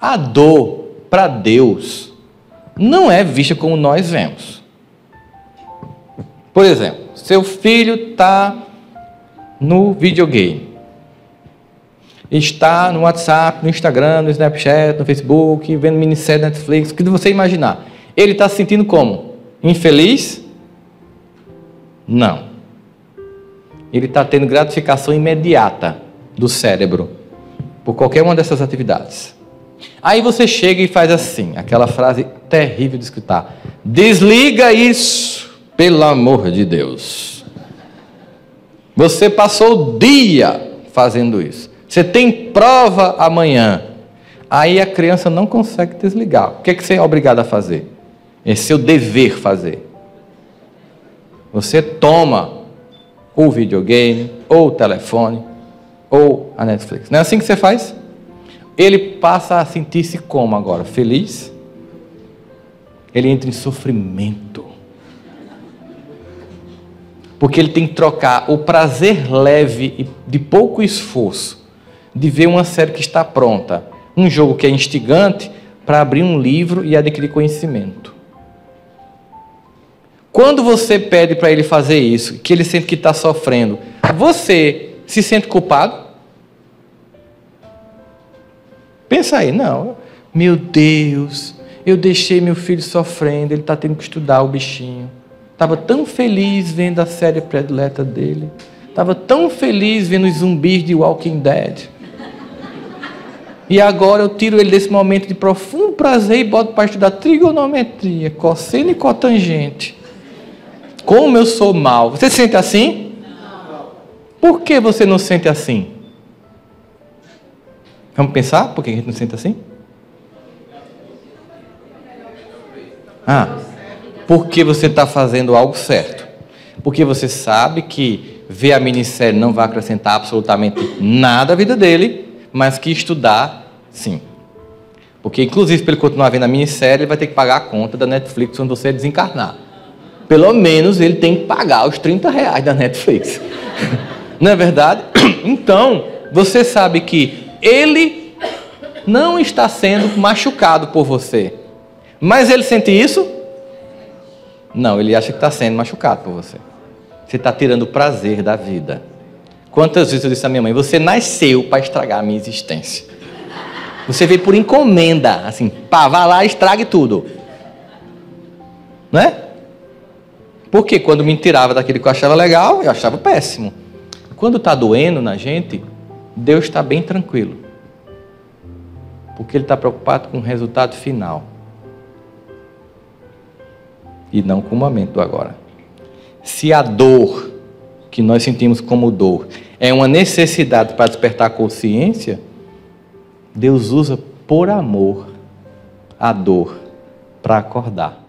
A dor para Deus não é vista como nós vemos. Por exemplo, seu filho está no videogame, está no WhatsApp, no Instagram, no Snapchat, no Facebook, vendo minissérie Netflix, o que você imaginar. Ele está se sentindo como? Infeliz? Não. Ele está tendo gratificação imediata do cérebro por qualquer uma dessas atividades. Aí você chega e faz assim, aquela frase terrível de escutar: desliga isso, pelo amor de Deus. Você passou o dia fazendo isso. Você tem prova amanhã. Aí a criança não consegue desligar. O que, é que você é obrigado a fazer? É seu dever fazer. Você toma o videogame, ou o telefone, ou a Netflix. Não é assim que você faz? Ele passa a sentir-se como agora? Feliz? Ele entra em sofrimento. Porque ele tem que trocar o prazer leve e de pouco esforço de ver uma série que está pronta, um jogo que é instigante, para abrir um livro e adquirir conhecimento. Quando você pede para ele fazer isso, que ele sente que está sofrendo, você se sente culpado? Pensa aí, não. Meu Deus, eu deixei meu filho sofrendo, ele está tendo que estudar o bichinho. Estava tão feliz vendo a série predileta dele. Estava tão feliz vendo os zumbis de Walking Dead. E agora eu tiro ele desse momento de profundo prazer e boto para estudar trigonometria, cosseno e cotangente. Como eu sou mal. Você se sente assim? Não. Por que você não se sente assim? Vamos pensar por que a gente não se sente assim? Ah, porque você está fazendo algo certo. Porque você sabe que ver a minissérie não vai acrescentar absolutamente nada à vida dele, mas que estudar, sim. Porque, inclusive, para ele continuar vendo a minissérie, ele vai ter que pagar a conta da Netflix quando você desencarnar. Pelo menos ele tem que pagar os 30 reais da Netflix. Não é verdade? Então, você sabe que ele não está sendo machucado por você. Mas ele sente isso? Não, ele acha que está sendo machucado por você. Você está tirando o prazer da vida. Quantas vezes eu disse à minha mãe: Você nasceu para estragar a minha existência. Você veio por encomenda, assim, pá, vá lá, estrague tudo. Não é? Porque quando me tirava daquilo que eu achava legal, eu achava péssimo. Quando está doendo na gente, Deus está bem tranquilo. Porque Ele está preocupado com o resultado final. E não com o momento do agora. Se a dor que nós sentimos como dor é uma necessidade para despertar consciência, Deus usa por amor a dor para acordar.